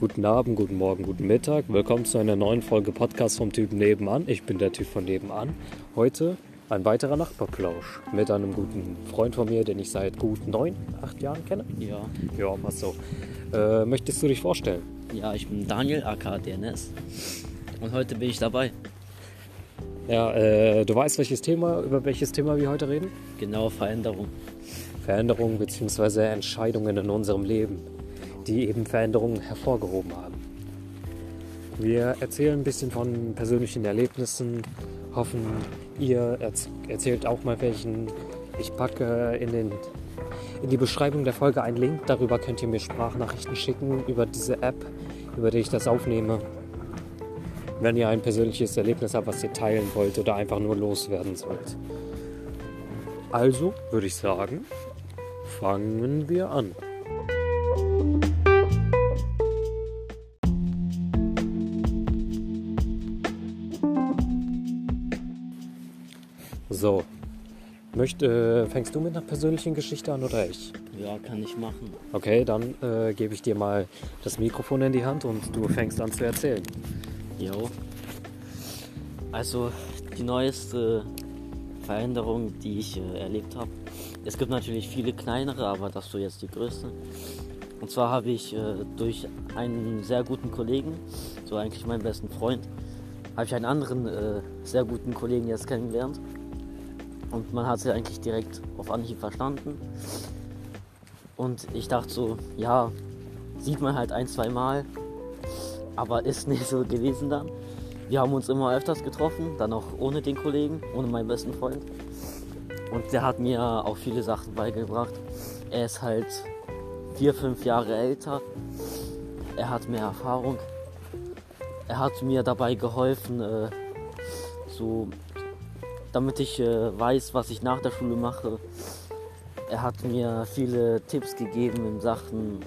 Guten Abend, guten Morgen, guten Mittag. Willkommen zu einer neuen Folge Podcast vom Typen nebenan. Ich bin der Typ von nebenan. Heute ein weiterer Nachbarplausch mit einem guten Freund von mir, den ich seit gut neun, acht Jahren kenne. Ja, Ja, passt so. Äh, möchtest du dich vorstellen? ja, ich bin Daniel aka DNS und heute bin ich dabei. Ja, äh, du weißt, welches Thema, über welches Thema wir heute reden? Genau Veränderung. Veränderungen bzw. Entscheidungen in unserem Leben, die eben Veränderungen hervorgehoben haben. Wir erzählen ein bisschen von persönlichen Erlebnissen, hoffen, ihr erz erzählt auch mal welchen. Ich packe in, den, in die Beschreibung der Folge einen Link, darüber könnt ihr mir Sprachnachrichten schicken über diese App, über die ich das aufnehme. Wenn ihr ein persönliches Erlebnis habt, was ihr teilen wollt oder einfach nur loswerden sollt. Also würde ich sagen, fangen wir an. So, möchte, fängst du mit einer persönlichen Geschichte an oder ich? Ja, kann ich machen. Okay, dann äh, gebe ich dir mal das Mikrofon in die Hand und du fängst an zu erzählen. Jo. Also die neueste Veränderung, die ich äh, erlebt habe. Es gibt natürlich viele kleinere, aber das ist so jetzt die größte. Und zwar habe ich äh, durch einen sehr guten Kollegen, so eigentlich meinen besten Freund, habe ich einen anderen äh, sehr guten Kollegen jetzt kennengelernt. Und man hat sie eigentlich direkt auf Anhieb verstanden. Und ich dachte so, ja, sieht man halt ein, zwei Mal, aber ist nicht so gewesen dann. Wir haben uns immer öfters getroffen, dann auch ohne den Kollegen, ohne meinen besten Freund. Und der hat mir auch viele Sachen beigebracht. Er ist halt vier, fünf Jahre älter. Er hat mehr Erfahrung. Er hat mir dabei geholfen, äh, so, damit ich äh, weiß, was ich nach der Schule mache. Er hat mir viele Tipps gegeben in Sachen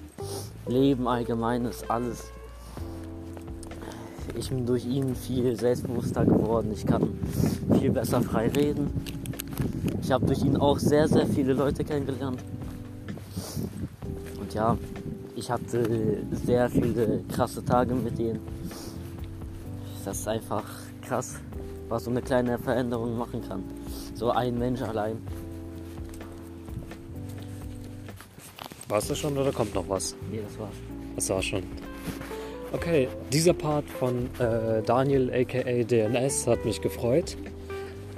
Leben allgemeines, alles. Ich bin durch ihn viel selbstbewusster geworden. Ich kann viel besser frei reden. Ich habe durch ihn auch sehr, sehr viele Leute kennengelernt. Und ja, ich hatte sehr viele krasse Tage mit ihm. Das ist einfach krass, was so eine kleine Veränderung machen kann. So ein Mensch allein. War's das schon oder kommt noch was? Nee, das war's. Das war schon. Okay, dieser Part von äh, Daniel aka DNS hat mich gefreut.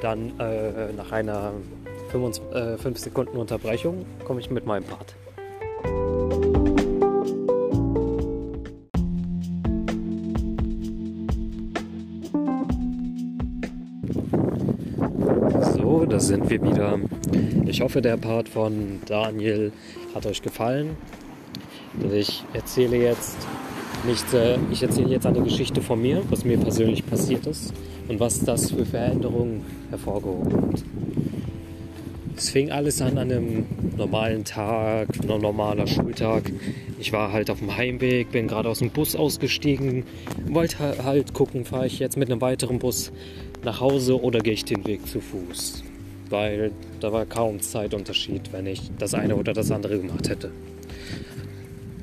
Dann äh, nach einer 5 Sekunden Unterbrechung komme ich mit meinem Part. Da sind wir wieder. Ich hoffe, der Part von Daniel hat euch gefallen. Ich erzähle jetzt nicht, äh, ich erzähle jetzt eine Geschichte von mir, was mir persönlich passiert ist und was das für Veränderungen hervorgehoben hat. Es fing alles an an einem normalen Tag, ein normaler Schultag. Ich war halt auf dem Heimweg, bin gerade aus dem Bus ausgestiegen, wollte ha- halt gucken, fahre ich jetzt mit einem weiteren Bus nach Hause oder gehe ich den Weg zu Fuß. Weil da war kaum Zeitunterschied, wenn ich das eine oder das andere gemacht hätte.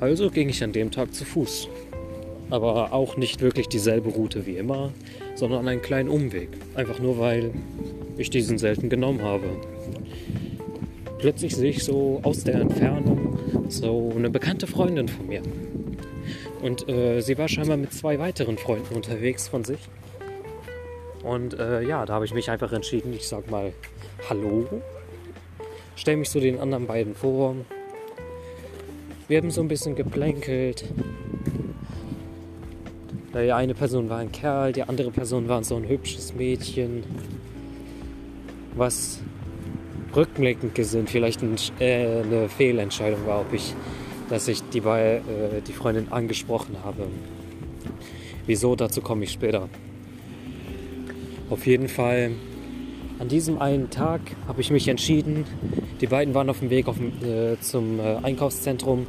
Also ging ich an dem Tag zu Fuß. Aber auch nicht wirklich dieselbe Route wie immer, sondern einen kleinen Umweg. Einfach nur, weil ich diesen selten genommen habe. Plötzlich sehe ich so aus der Entfernung so eine bekannte Freundin von mir. Und äh, sie war scheinbar mit zwei weiteren Freunden unterwegs von sich. Und äh, ja, da habe ich mich einfach entschieden, ich sag mal Hallo. Stell mich so den anderen beiden vor. Wir haben so ein bisschen geplänkelt. Die eine Person war ein Kerl, die andere Person war so ein hübsches Mädchen. Was rückblickend gesehen vielleicht ein, äh, eine Fehlentscheidung war, ob ich, dass ich die, äh, die Freundin angesprochen habe. Wieso, dazu komme ich später. Auf jeden Fall, an diesem einen Tag habe ich mich entschieden, die beiden waren auf dem Weg auf, äh, zum äh, Einkaufszentrum.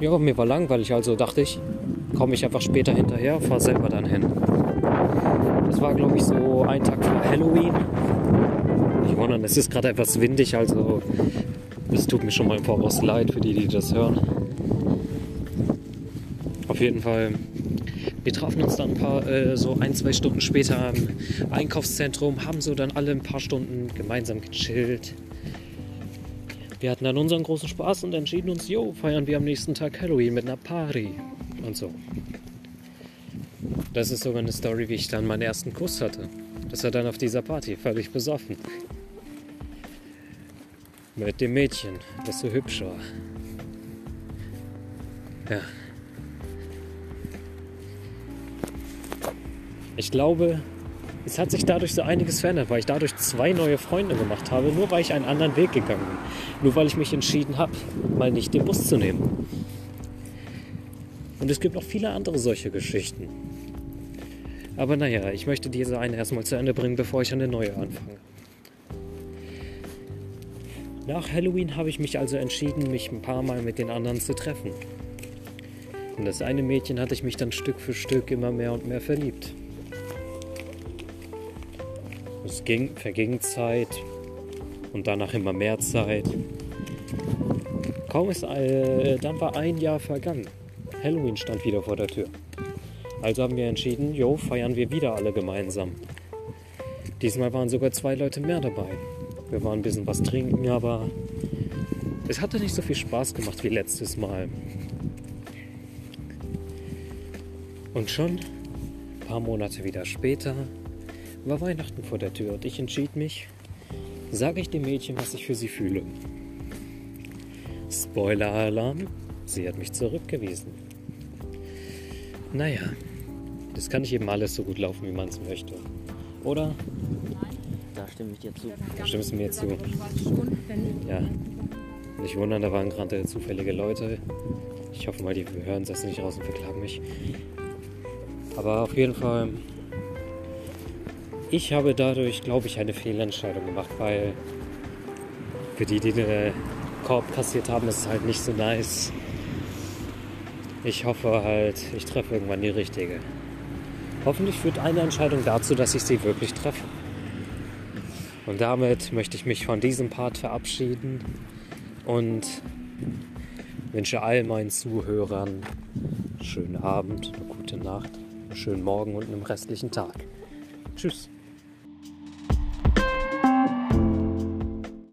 Ja, mir war langweilig, also dachte ich, komme ich einfach später hinterher, fahre selber dann hin. Das war, glaube ich, so ein Tag vor Halloween. Wundern, es ist gerade etwas windig, also es tut mir schon mal im Voraus leid für die, die das hören. jeden Fall. Wir trafen uns dann ein paar, äh, so ein, zwei Stunden später im Einkaufszentrum, haben so dann alle ein paar Stunden gemeinsam gechillt. Wir hatten dann unseren großen Spaß und entschieden uns, jo, feiern wir am nächsten Tag Halloween mit einer Party und so. Das ist sogar eine Story, wie ich dann meinen ersten Kuss hatte. Das war dann auf dieser Party, völlig besoffen. Mit dem Mädchen, das so hübsch war. Ja. Ich glaube, es hat sich dadurch so einiges verändert, weil ich dadurch zwei neue Freunde gemacht habe, nur weil ich einen anderen Weg gegangen bin. Nur weil ich mich entschieden habe, mal nicht den Bus zu nehmen. Und es gibt noch viele andere solche Geschichten. Aber naja, ich möchte diese eine erstmal zu Ende bringen, bevor ich eine neue anfange. Nach Halloween habe ich mich also entschieden, mich ein paar Mal mit den anderen zu treffen. Und das eine Mädchen hatte ich mich dann Stück für Stück immer mehr und mehr verliebt. Es ging, verging Zeit und danach immer mehr Zeit. Kaum ist, äh, dann war ein Jahr vergangen. Halloween stand wieder vor der Tür. Also haben wir entschieden, jo, feiern wir wieder alle gemeinsam. Diesmal waren sogar zwei Leute mehr dabei. Wir waren ein bisschen was trinken, aber es hatte nicht so viel Spaß gemacht wie letztes Mal. Und schon ein paar Monate wieder später war Weihnachten vor der Tür und ich entschied mich, sage ich dem Mädchen, was ich für sie fühle. Spoiler-Alarm, sie hat mich zurückgewiesen. Naja, das kann nicht eben alles so gut laufen, wie man es möchte. Oder? Stimme ich dir zu. Da stimmst du mir zu. Ja. Nicht wundern, da waren gerade zufällige Leute. Ich hoffe mal, die hören das nicht raus und verklagen mich. Aber auf jeden Fall, ich habe dadurch, glaube ich, eine Fehlentscheidung gemacht, weil für die, die den Korb kassiert haben, ist es halt nicht so nice. Ich hoffe halt, ich treffe irgendwann die richtige. Hoffentlich führt eine Entscheidung dazu, dass ich sie wirklich treffe. Und damit möchte ich mich von diesem Part verabschieden und wünsche all meinen Zuhörern einen schönen Abend, eine gute Nacht, einen schönen Morgen und einen restlichen Tag. Tschüss.